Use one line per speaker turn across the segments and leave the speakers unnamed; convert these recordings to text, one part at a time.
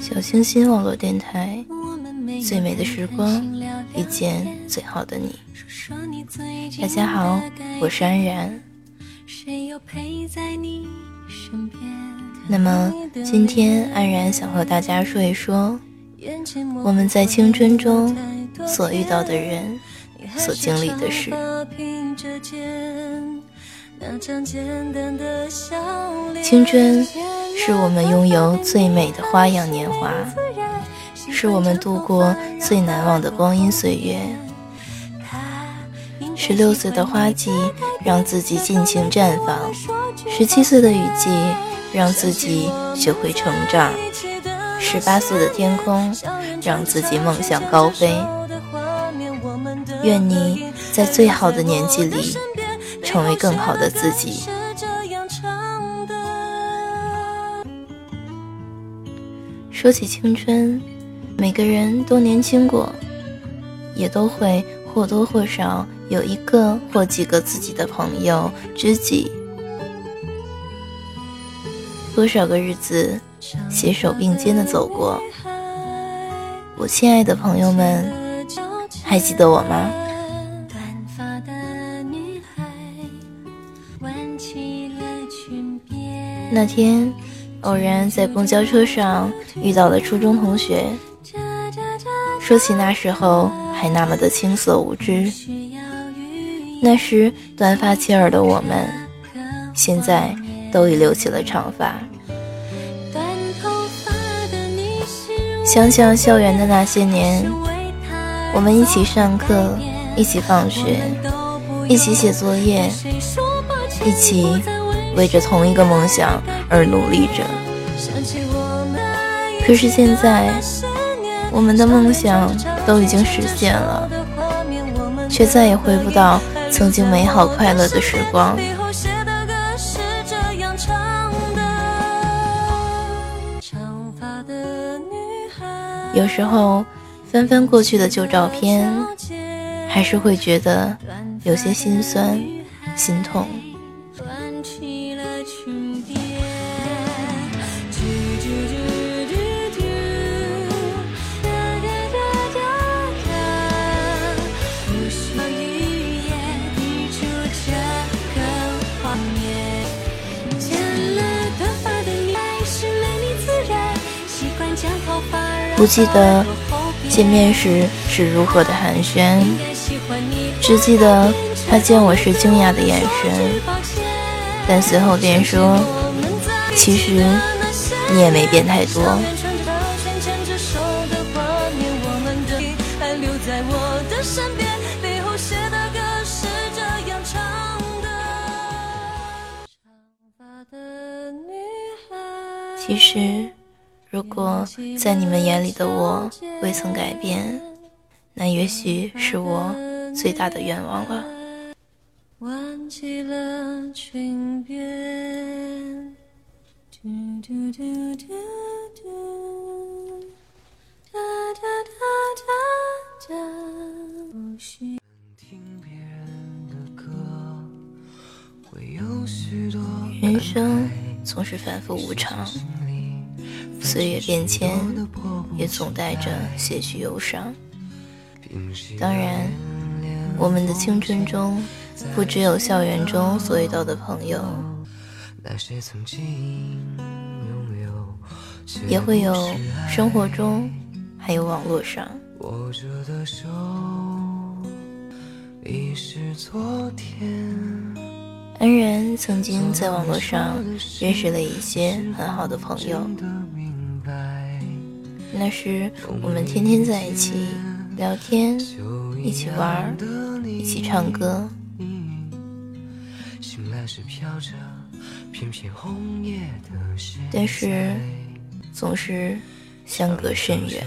小清新网络电台，最美的时光，遇见最好的你。大家好，我是安然。那么今天安然想和大家说一说，我们在青春中所遇到的人，所经历的事。青春是我们拥有最美的花样年华，是我们度过最难忘的光阴岁月。十六岁的花季，让自己尽情绽放；十七岁的雨季，让自己学会成长；十八岁的天空，让自己梦想高飞。愿你在最好的年纪里。成为更好的自己。说起青春，每个人都年轻过，也都会或多或少有一个或几个自己的朋友、知己。多少个日子携手并肩的走过，我亲爱的朋友们，还记得我吗？那天，偶然在公交车上遇到了初中同学。说起那时候还那么的青涩无知，那时短发齐耳的我们，现在都已留起了长发。想想校园的那些年，我们一起上课，一起放学，一起写作业，一起。为着同一个梦想而努力着，可是现在，我们的梦想都已经实现了，却再也回不到曾经美好快乐的时光。有时候翻翻过去的旧照片，还是会觉得有些心酸、心痛。不记得见面时是如何的寒暄，只记得他见我时惊讶的眼神，但随后便说：“其实你也没变太多。”其实。如果在你们眼里的我未曾改变，那也许是我最大的愿望了。人生总是反复无常。岁月变迁，也总带着些许忧伤。当然，我们的青春中，不只有校园中所遇到的朋友，也会有生活中，还有网络上。安然曾经在网络上认识了一些很好的朋友，那时我们天天在一起聊天，一起玩，一起唱歌。但是总是相隔甚远。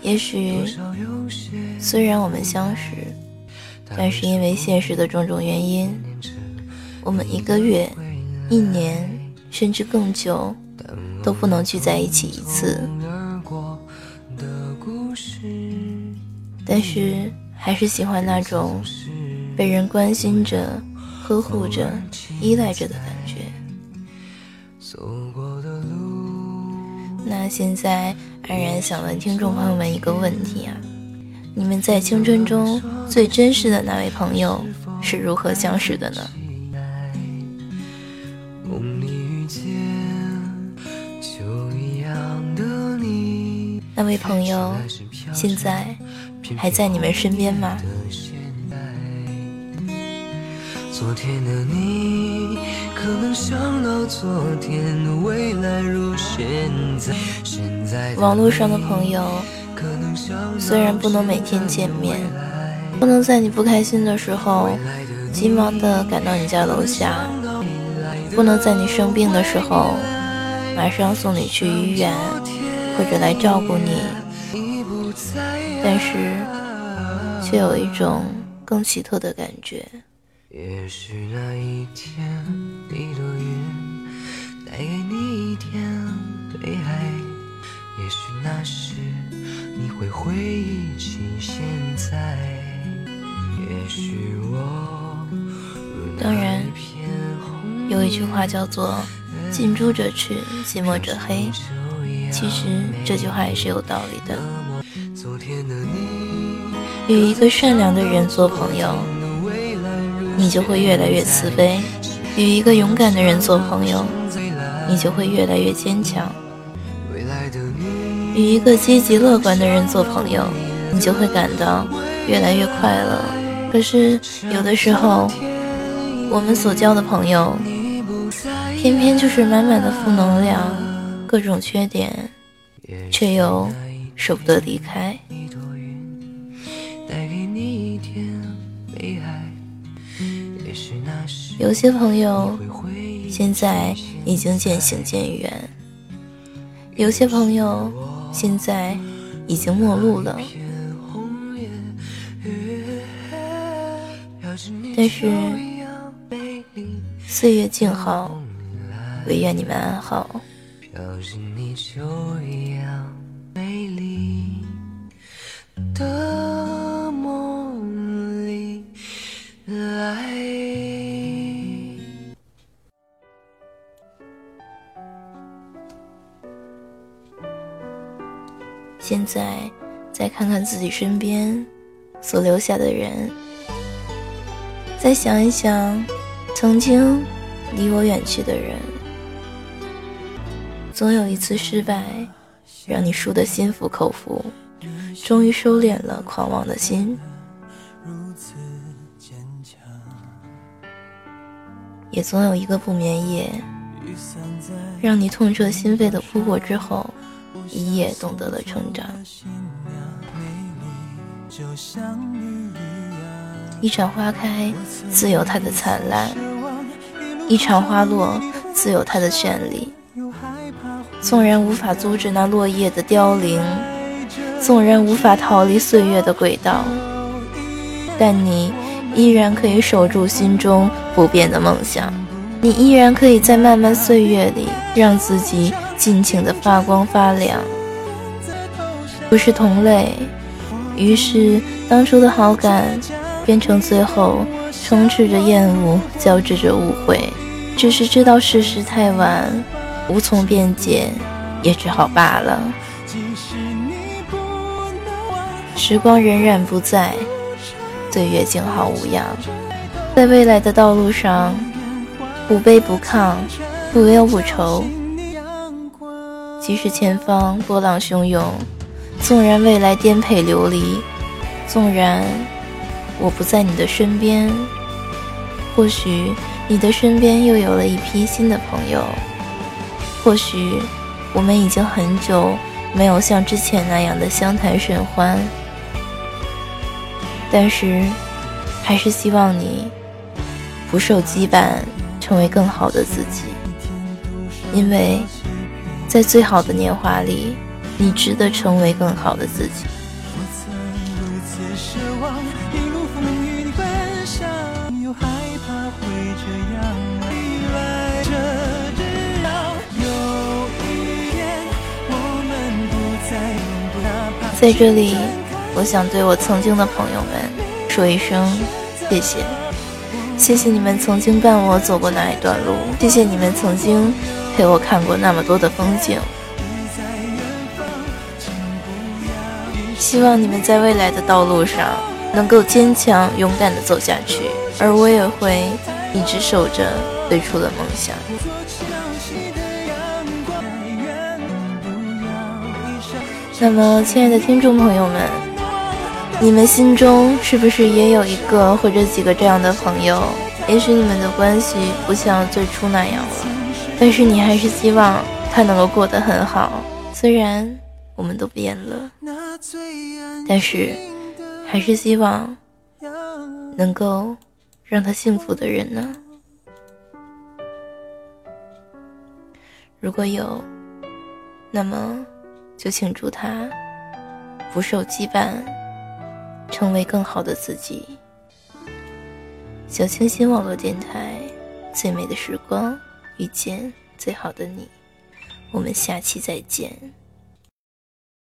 也许虽然我们相识。但是因为现实的种种原因，我们一个月、一年，甚至更久，都不能聚在一起一次。但是还是喜欢那种被人关心着、呵护着、依赖着的感觉。那现在安然想问听众朋友们一个问题啊。你们在青春中最真实的那位朋友是如何相识的呢？那位朋友现在还在你们身边吗？网络上的朋友。虽然不能每天见面，不能在你不开心的时候急忙的赶到你家楼下，不能在你生病的时候马上送你去医院或者来照顾你，但是却有一种更奇特的感觉。也许那一天一朵云带给你一也许那时。你会回忆起现在。当然，有一句话叫做“近朱者赤，近墨者黑”。其实这句话也是有道理的。与一个善良的人做朋友，你就会越来越慈悲；与一个勇敢的人做朋友，你就会越来越坚强。与一个积极乐观的人做朋友，你就会感到越来越快乐。可是有的时候，我们所交的朋友，偏偏就是满满的负能量，各种缺点，却又舍不得离开。有些朋友现在已经渐行渐远，有些朋友。现在已经陌路了，但是岁月静好，唯愿你们安好。
相信你就一样美丽的梦里来
现在，再看看自己身边所留下的人，再想一想曾经离我远去的人，总有一次失败，让你输得心服口服，终于收敛了狂妄的心，也总有一个不眠夜，让你痛彻心扉的哭过之后。一夜懂得了成长，一场花开自有它的灿烂，一场花落自有它的绚丽。纵然无法阻止那落叶的凋零，纵然无法逃离岁月的轨道，但你依然可以守住心中不变的梦想，你依然可以在漫漫岁月里让自己。尽情的发光发亮，不是同类，于是当初的好感变成最后充斥着厌恶，交织着误会。只是知道事实太晚，无从辩解，也只好罢了。时光荏苒不在，岁月静好无恙。在未来的道路上，不卑不亢，不忧不愁。即使前方波浪汹涌，纵然未来颠沛流离，纵然我不在你的身边，或许你的身边又有了一批新的朋友。或许我们已经很久没有像之前那样的相谈甚欢，但是还是希望你不受羁绊，成为更好的自己，因为。在最好的年华里，你值得成为更好的自己。在这里，我想对我曾经的朋友们说一声谢谢，谢谢你们曾经伴我走过那一段路，谢谢你们曾经。陪我看过那么多的风景，希望你们在未来的道路上能够坚强勇敢地走下去，而我也会一直守着最初的梦想。那么，亲爱的听众朋友们，你们心中是不是也有一个或者几个这样的朋友？也许你们的关系不像最初那样了。但是你还是希望他能够过得很好，虽然我们都变了，但是还是希望能够让他幸福的人呢。如果有，那么就请祝他不受羁绊，成为更好的自己。小清新网络电台，最美的时光。遇见最好的你，我们下期再见。